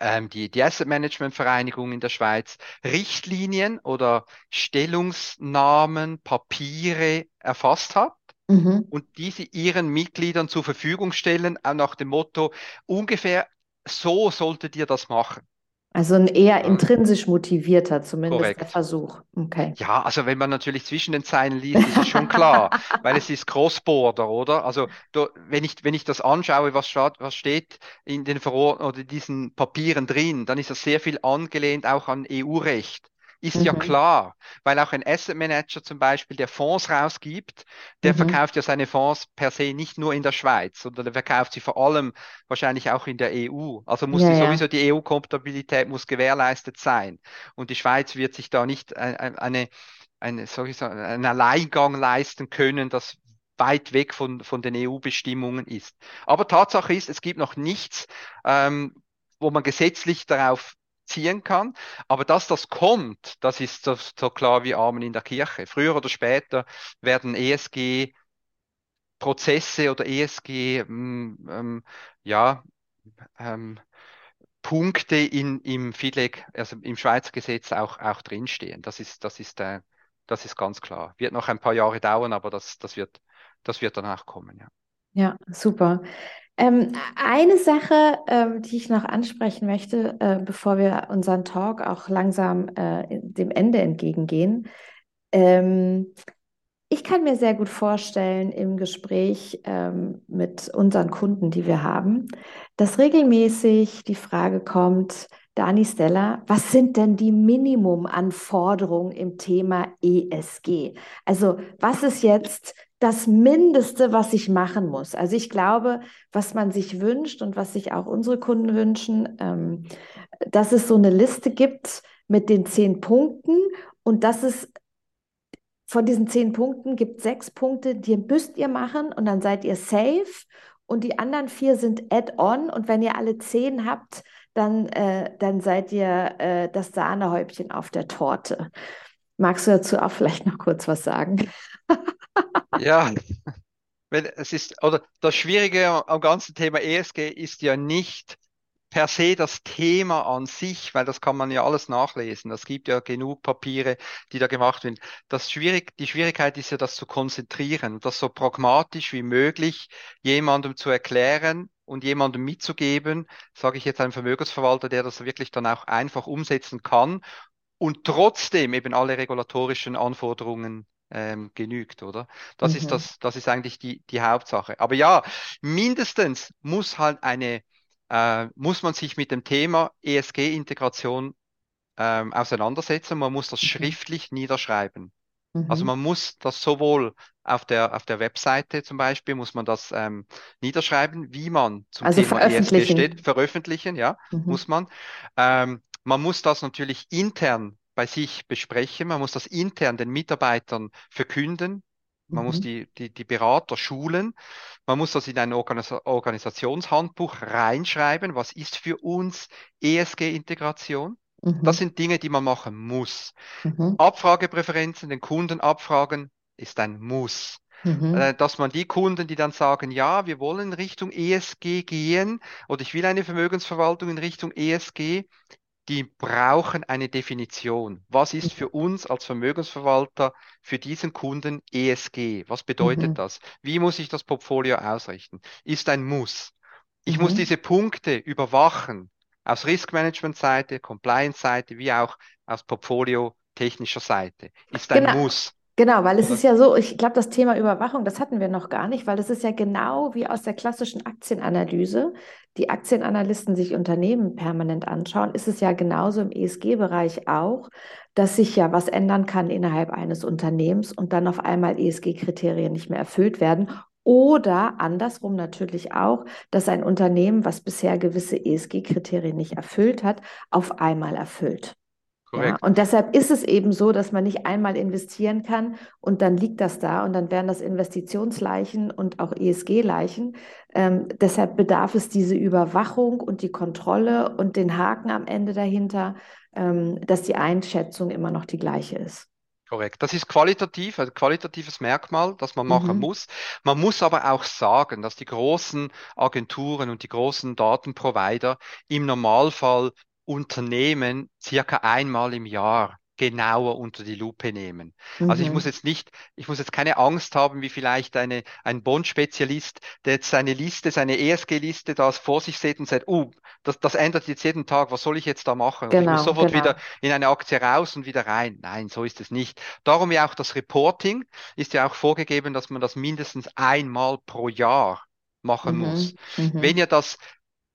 ähm, die, die Asset Management Vereinigung in der Schweiz Richtlinien oder Stellungsnahmen, Papiere erfasst hat mhm. und diese ihren Mitgliedern zur Verfügung stellen, auch nach dem Motto, ungefähr so solltet ihr das machen. Also ein eher intrinsisch motivierter, zumindest Korrekt. der Versuch. Okay. Ja, also wenn man natürlich zwischen den Zeilen liest, ist es schon klar, weil es ist Cross-Border, oder? Also du, wenn ich wenn ich das anschaue, was, was steht in den Verordnungen oder diesen Papieren drin, dann ist das sehr viel angelehnt auch an EU-Recht. Ist mhm. ja klar, weil auch ein Asset Manager zum Beispiel, der Fonds rausgibt, der mhm. verkauft ja seine Fonds per se nicht nur in der Schweiz, sondern der verkauft sie vor allem wahrscheinlich auch in der EU. Also muss ja, die, sowieso ja. die EU-Kompatibilität muss gewährleistet sein. Und die Schweiz wird sich da nicht eine, eine, eine, sagen, einen Alleingang leisten können, das weit weg von, von den EU-Bestimmungen ist. Aber Tatsache ist, es gibt noch nichts, ähm, wo man gesetzlich darauf ziehen kann. Aber dass das kommt, das ist so, so klar wie Amen in der Kirche. Früher oder später werden ESG Prozesse oder ESG ähm, ähm, ja, ähm, Punkte in, im FIDLEG, also im Schweizer Gesetz auch, auch drinstehen. Das ist, das ist, äh, das ist ganz klar. Wird noch ein paar Jahre dauern, aber das, das wird, das wird danach kommen, ja. Ja, super. Ähm, eine Sache, ähm, die ich noch ansprechen möchte, äh, bevor wir unseren Talk auch langsam äh, dem Ende entgegengehen. Ähm, ich kann mir sehr gut vorstellen im Gespräch ähm, mit unseren Kunden, die wir haben, dass regelmäßig die Frage kommt, Dani Stella, was sind denn die Minimumanforderungen im Thema ESG? Also was ist jetzt das Mindeste, was ich machen muss. Also ich glaube, was man sich wünscht und was sich auch unsere Kunden wünschen, ähm, dass es so eine Liste gibt mit den zehn Punkten und dass es von diesen zehn Punkten gibt sechs Punkte, die müsst ihr machen und dann seid ihr safe und die anderen vier sind add-on und wenn ihr alle zehn habt, dann, äh, dann seid ihr äh, das Sahnehäubchen auf der Torte. Magst du dazu auch vielleicht noch kurz was sagen? Ja, wenn es ist, oder das Schwierige am ganzen Thema ESG ist ja nicht per se das Thema an sich, weil das kann man ja alles nachlesen. Es gibt ja genug Papiere, die da gemacht werden. Das schwierig, die Schwierigkeit ist ja, das zu konzentrieren, das so pragmatisch wie möglich jemandem zu erklären und jemandem mitzugeben, sage ich jetzt einem Vermögensverwalter, der das wirklich dann auch einfach umsetzen kann und trotzdem eben alle regulatorischen Anforderungen ähm, genügt, oder? Das mhm. ist das, das ist eigentlich die, die Hauptsache. Aber ja, mindestens muss halt eine, äh, muss man sich mit dem Thema ESG-Integration ähm, auseinandersetzen. Man muss das mhm. schriftlich niederschreiben. Also mhm. man muss das sowohl auf der, auf der Webseite zum Beispiel, muss man das ähm, niederschreiben, wie man zum also Thema ESG steht, veröffentlichen, ja, mhm. muss man. Ähm, man muss das natürlich intern bei sich besprechen. Man muss das intern den Mitarbeitern verkünden. Man mhm. muss die, die, die Berater schulen. Man muss das in ein Organis Organisationshandbuch reinschreiben. Was ist für uns ESG-Integration? Mhm. Das sind Dinge, die man machen muss. Mhm. Abfragepräferenzen, den Kunden abfragen, ist ein Muss. Mhm. Äh, dass man die Kunden, die dann sagen, ja, wir wollen Richtung ESG gehen oder ich will eine Vermögensverwaltung in Richtung ESG, die brauchen eine Definition. Was ist für uns als Vermögensverwalter für diesen Kunden ESG? Was bedeutet mhm. das? Wie muss ich das Portfolio ausrichten? Ist ein Muss. Ich mhm. muss diese Punkte überwachen. Aus Risk Management Seite, Compliance Seite, wie auch aus Portfolio technischer Seite. Ist ein genau. Muss. Genau, weil es ist ja so, ich glaube, das Thema Überwachung, das hatten wir noch gar nicht, weil das ist ja genau wie aus der klassischen Aktienanalyse. Die Aktienanalysten sich Unternehmen permanent anschauen, ist es ja genauso im ESG-Bereich auch, dass sich ja was ändern kann innerhalb eines Unternehmens und dann auf einmal ESG-Kriterien nicht mehr erfüllt werden. Oder andersrum natürlich auch, dass ein Unternehmen, was bisher gewisse ESG-Kriterien nicht erfüllt hat, auf einmal erfüllt. Ja, und deshalb ist es eben so, dass man nicht einmal investieren kann und dann liegt das da und dann wären das Investitionsleichen und auch ESG-Leichen. Ähm, deshalb bedarf es diese Überwachung und die Kontrolle und den Haken am Ende dahinter, ähm, dass die Einschätzung immer noch die gleiche ist. Korrekt. Das ist qualitativ, ein qualitatives Merkmal, das man machen mhm. muss. Man muss aber auch sagen, dass die großen Agenturen und die großen Datenprovider im Normalfall Unternehmen circa einmal im Jahr genauer unter die Lupe nehmen. Mhm. Also ich mhm. muss jetzt nicht, ich muss jetzt keine Angst haben, wie vielleicht eine, ein Bond-Spezialist, der jetzt seine Liste, seine ESG-Liste da vor sich sieht und sagt, oh, das, das ändert jetzt jeden Tag, was soll ich jetzt da machen? Genau, ich muss sofort genau. wieder in eine Aktie raus und wieder rein. Nein, so ist es nicht. Darum ja auch das Reporting ist ja auch vorgegeben, dass man das mindestens einmal pro Jahr machen mhm. muss. Mhm. Wenn ihr das,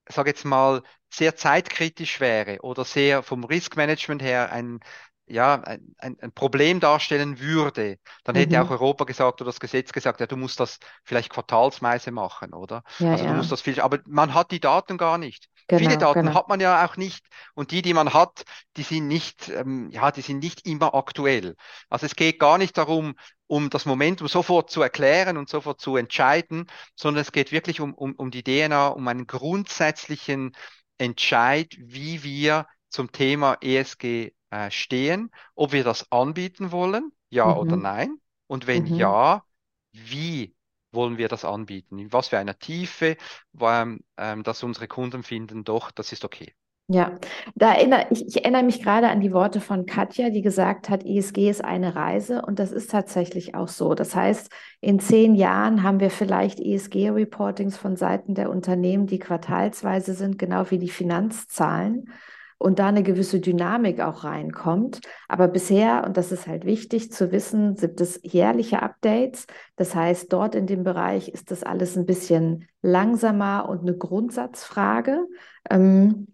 sag jetzt mal, sehr zeitkritisch wäre oder sehr vom Risk Management her ein ja, ein, ein, Problem darstellen würde, dann hätte auch Mhm. Europa gesagt oder das Gesetz gesagt, ja, du musst das vielleicht quartalsweise machen, oder? Ja, Also du musst das viel, aber man hat die Daten gar nicht. Viele genau, Daten genau. hat man ja auch nicht und die, die man hat, die sind nicht, ähm, ja, die sind nicht immer aktuell. Also es geht gar nicht darum, um das Momentum sofort zu erklären und sofort zu entscheiden, sondern es geht wirklich um, um, um die DNA, um einen grundsätzlichen Entscheid, wie wir zum Thema ESG äh, stehen, ob wir das anbieten wollen, ja oder Mhm. nein. Und wenn Mhm. ja, wie wollen wir das anbieten? In was für einer Tiefe, ähm, ähm, dass unsere Kunden finden, doch, das ist okay. Ja, da erinnere ich, ich erinnere mich gerade an die Worte von Katja, die gesagt hat, ESG ist eine Reise und das ist tatsächlich auch so. Das heißt, in zehn Jahren haben wir vielleicht ESG-Reportings von Seiten der Unternehmen, die quartalsweise sind, genau wie die Finanzzahlen und da eine gewisse Dynamik auch reinkommt. Aber bisher, und das ist halt wichtig zu wissen, gibt es jährliche Updates. Das heißt, dort in dem Bereich ist das alles ein bisschen langsamer und eine Grundsatzfrage. Ähm,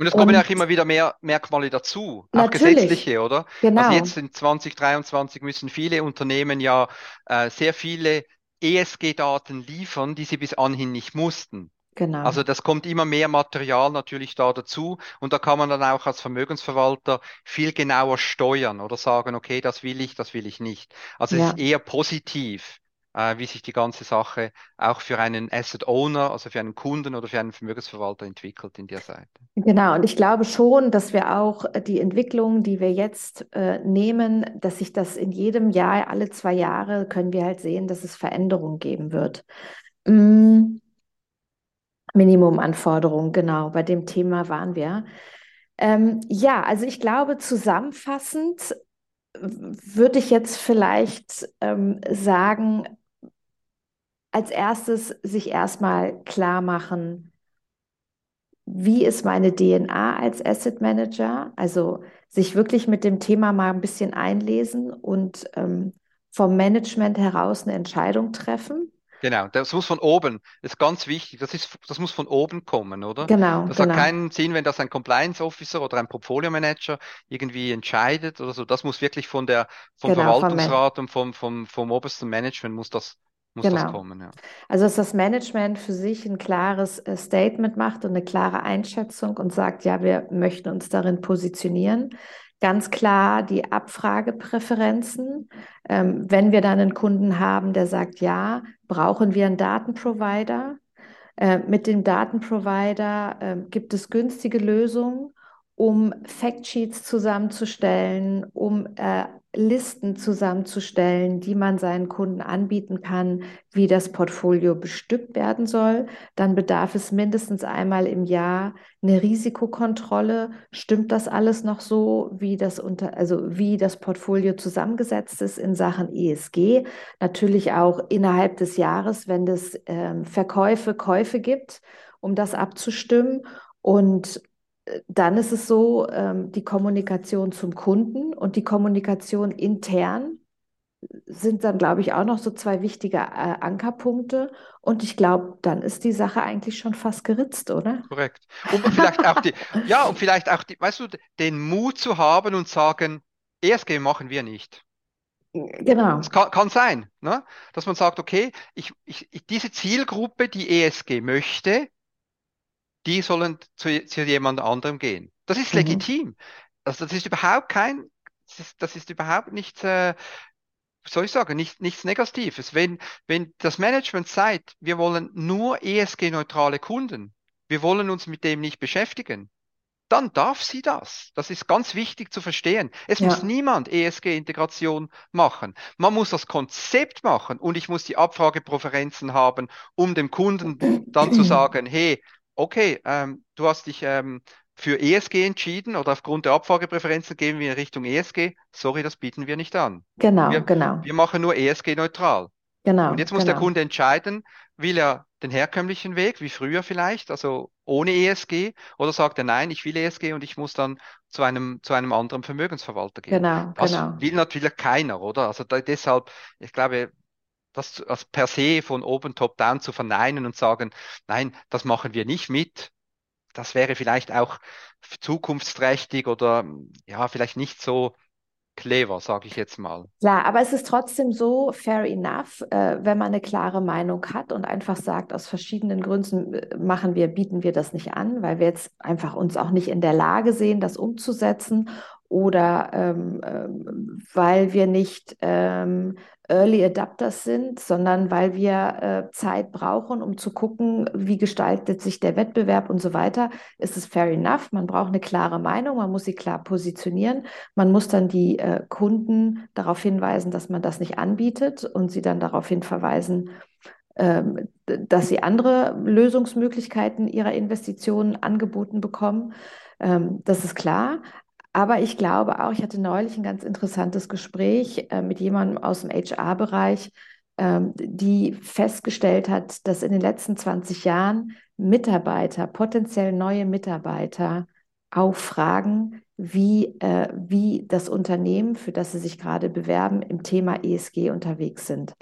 Und es kommen ja auch immer wieder mehr Merkmale dazu, auch gesetzliche, oder? Also genau, jetzt in 2023 müssen viele Unternehmen ja äh, sehr viele ESG-Daten liefern, die sie bis anhin nicht mussten. Also genau. das kommt immer mehr Material natürlich da dazu und da kann man dann auch als Vermögensverwalter viel genauer steuern oder sagen, okay, das will ich, das will ich nicht. Also es ist Ja, eher positiv, äh, wie sich die ganze Sache auch für einen Asset Owner, also für einen Kunden oder für einen Vermögensverwalter entwickelt in der Seite. genau. Und ich glaube schon, dass wir auch die Entwicklung, die wir jetzt äh, nehmen, dass sich das in jedem Jahr, alle zwei Jahre, können wir halt sehen, dass es Veränderungen geben wird. Mm, Minimumanforderungen, genau, bei dem Thema waren wir. Ähm, ja, also ich glaube, zusammenfassend würde ich jetzt vielleicht ähm, sagen, als erstes sich erstmal klar machen, wie ist meine DNA als Asset Manager? Also sich wirklich mit dem Thema mal ein bisschen einlesen und ähm, vom Management heraus eine Entscheidung treffen. Genau, das muss von oben, das ist ganz wichtig, das ist, das muss von oben kommen, oder? Genau, Das hat genau, keinen Sinn, wenn das ein Compliance Officer oder ein Portfolio Manager irgendwie entscheidet oder so. Das muss wirklich von der, vom genau, vom Verwaltungsrat und vom, vom, vom obersten Management muss das, muss das genau. kommen, ja. Also dass das Management für sich ein klares äh, Statement macht und eine klare Einschätzung und sagt, ja, wir möchten uns darin positionieren. Ganz klar die Abfragepräferenzen. Ähm, wenn wir dann einen Kunden haben, der sagt, ja, brauchen wir einen Datenprovider? Äh, mit dem Datenprovider äh, gibt es günstige Lösungen, um Factsheets zusammenzustellen, um äh, Listen zusammenzustellen, die man seinen Kunden anbieten kann, wie das Portfolio bestückt werden soll. Dann bedarf es mindestens einmal im Jahr eine Risikokontrolle. Stimmt das alles noch so, wie das unter, also wie das Portfolio zusammengesetzt ist in Sachen ESG? Natürlich auch innerhalb des Jahres, wenn es ähm, Verkäufe, Käufe gibt, um das abzustimmen. Und äh, dann ist es so, ähm, die Kommunikation zum Kunden und die Kommunikation intern sind dann, glaube ich, auch noch so zwei wichtige äh, Ankerpunkte. Und ich glaube, dann ist die Sache eigentlich schon fast geritzt, oder? Korrekt. Und vielleicht auch die, ja, und vielleicht auch die, weißt du, den Mut zu haben und sagen, ESG machen wir nicht. Es Genau, kann, kann sein, ne? Dass man sagt, okay, ich, ich, diese Zielgruppe, die ESG möchte, die sollen zu, zu jemand anderem gehen. Das ist mhm. legitim. Also das ist überhaupt kein, das ist, das ist überhaupt nicht, äh, soll ich sagen, nicht, nichts Negatives. Wenn, wenn das Management sagt, wir wollen nur ESG-neutrale Kunden, wir wollen uns mit dem nicht beschäftigen, dann darf sie das. Das ist ganz wichtig zu verstehen. Es muss Ja, niemand ESG-Integration machen. Man muss das Konzept machen und ich muss die Abfragepräferenzen haben, um dem Kunden dann zu sagen, hey, okay, ähm, du hast dich ähm, für ESG entschieden oder aufgrund der Abfragepräferenzen gehen wir in Richtung ESG. Sorry, das bieten wir nicht an. genau, Wir, genau, wir machen nur ESG-neutral. Und genau, jetzt muss der genau, Kunde entscheiden, will er den herkömmlichen Weg, wie früher vielleicht, also ohne ESG, oder sagt er, nein, ich will ESG und ich muss dann zu einem, zu einem anderen Vermögensverwalter gehen. genau, Das genau. will natürlich keiner, oder? Also da, deshalb, ich glaube, das als per se von oben top down zu verneinen und sagen, nein, das machen wir nicht mit, das wäre vielleicht auch zukunftsträchtig oder ja, vielleicht nicht so clever, sage ich jetzt mal. Klar, aber es ist trotzdem so, fair enough, äh, wenn man eine klare Meinung hat und einfach sagt, aus verschiedenen Gründen äh, machen wir, bieten wir das nicht an, weil wir jetzt einfach uns auch nicht in der Lage sehen, das umzusetzen oder ähm, ähm, weil wir nicht ähm, Early Adapters sind, sondern weil wir äh, Zeit brauchen, um zu gucken, wie gestaltet sich der Wettbewerb und so weiter, ist es fair enough. Man braucht eine klare Meinung, man muss sie klar positionieren. Man muss dann die äh, Kunden darauf hinweisen, dass man das nicht anbietet und sie dann darauf hin verweisen, ähm, dass sie andere Lösungsmöglichkeiten ihrer Investitionen angeboten bekommen. Ähm, das ist klar. Aber ich glaube auch, ich hatte neulich ein ganz interessantes Gespräch äh, mit jemandem aus dem HR-Bereich, ähm, die festgestellt hat, dass in den letzten 20 Jahren Mitarbeiter, potenziell neue Mitarbeiter, auffragen, wie, äh, wie das Unternehmen, für das sie sich gerade bewerben, im Thema ESG unterwegs sind.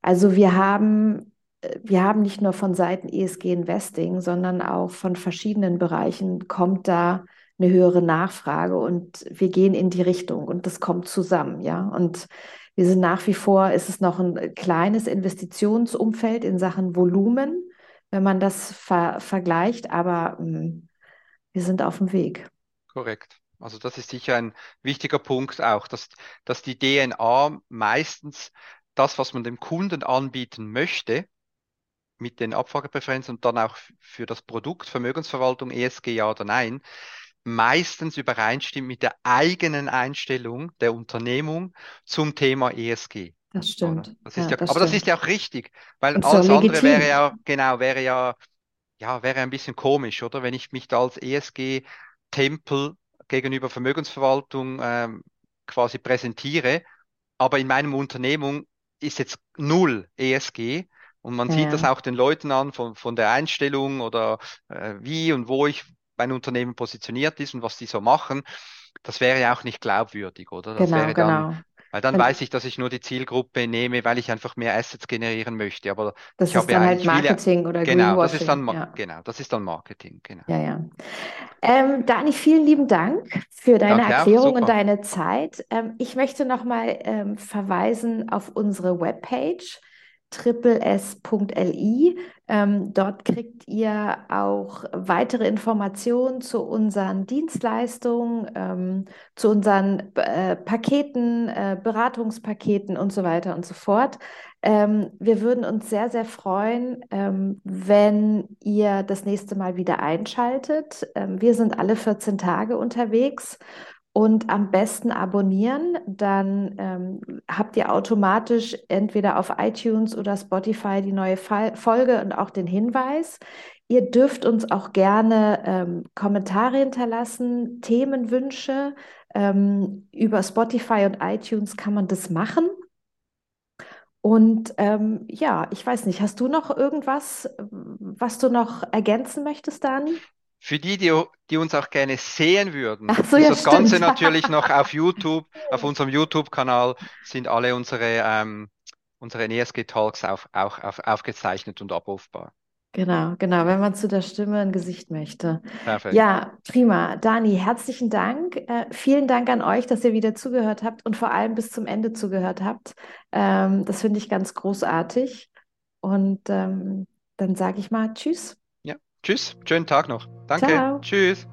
Also wir haben äh, wir haben nicht nur von Seiten ESG Investing, sondern auch von verschiedenen Bereichen kommt da eine höhere Nachfrage und wir gehen in die Richtung und das kommt zusammen, ja. Und wir sind nach wie vor, ist es noch ein kleines Investitionsumfeld in Sachen Volumen, wenn man das ver vergleicht, aber mh, hm, wir sind auf dem Weg. Korrekt. Also das ist sicher ein wichtiger Punkt auch, dass, dass die DNA meistens das, was man dem Kunden anbieten möchte, mit den Abfragepräferenzen und dann auch für das Produkt Vermögensverwaltung, ESG ja oder nein, meistens übereinstimmt mit der eigenen Einstellung der Unternehmung zum Thema ESG. Das stimmt. Das ist ja, ja das aber stimmt. das ist ja auch richtig, weil Und alles so andere wäre ja, genau, wäre ja, ja, wäre ein bisschen komisch, oder? Wenn ich mich da als ESG-Tempel gegenüber Vermögensverwaltung ähm, quasi präsentiere, aber in meinem Unternehmung ist jetzt null ESG und man ja. sieht das auch den Leuten an von, von der Einstellung oder äh, wie und wo ich mein Unternehmen positioniert ist und was die so machen, das wäre ja auch nicht glaubwürdig, oder? Das genau, wäre dann, genau. Weil dann weiß ich, dass ich nur die Zielgruppe nehme, weil ich einfach mehr Assets generieren möchte. Aber das ich ist dann halt Marketing viele, oder genau, das ist dann ja. genau, das ist dann Marketing. Genau. Ja, ja. Ähm, Dani, vielen lieben Dank für deine Danke Erklärung und deine Zeit. Ähm, ich möchte nochmal ähm, verweisen auf unsere Webpage tripples.li. Ähm, dort kriegt ihr auch weitere Informationen zu unseren Dienstleistungen, ähm, zu unseren äh, Paketen, äh, Beratungspaketen und so weiter und so fort. Ähm, wir würden uns sehr, sehr freuen, ähm, wenn ihr das nächste Mal wieder einschaltet. Ähm, wir sind alle 14 Tage unterwegs und am besten abonnieren, dann ähm, habt ihr automatisch entweder auf iTunes oder Spotify die neue Folge und auch den Hinweis. Ihr dürft uns auch gerne ähm, Kommentare hinterlassen, Themenwünsche. Ähm, über Spotify und iTunes kann man das machen. Und ähm, ja, ich weiß nicht, hast du noch irgendwas, was du noch ergänzen möchtest, Dani? Für die, die, die uns auch gerne sehen würden, so, ist ja, das stimmt. Ganze natürlich noch auf YouTube, auf unserem YouTube-Kanal sind alle unsere, ähm, unsere ESG-Talks auf, auch auf, aufgezeichnet und abrufbar. Genau, genau, wenn man zu der Stimme ein Gesicht möchte. Perfekt. Ja, prima. Dani, herzlichen Dank. Äh, vielen Dank an euch, dass ihr wieder zugehört habt und vor allem bis zum Ende zugehört habt. Ähm, das finde ich ganz großartig. Und ähm, dann sage ich mal Tschüss. Tschüss, schönen Tag noch. Danke. Ciao. Tschüss.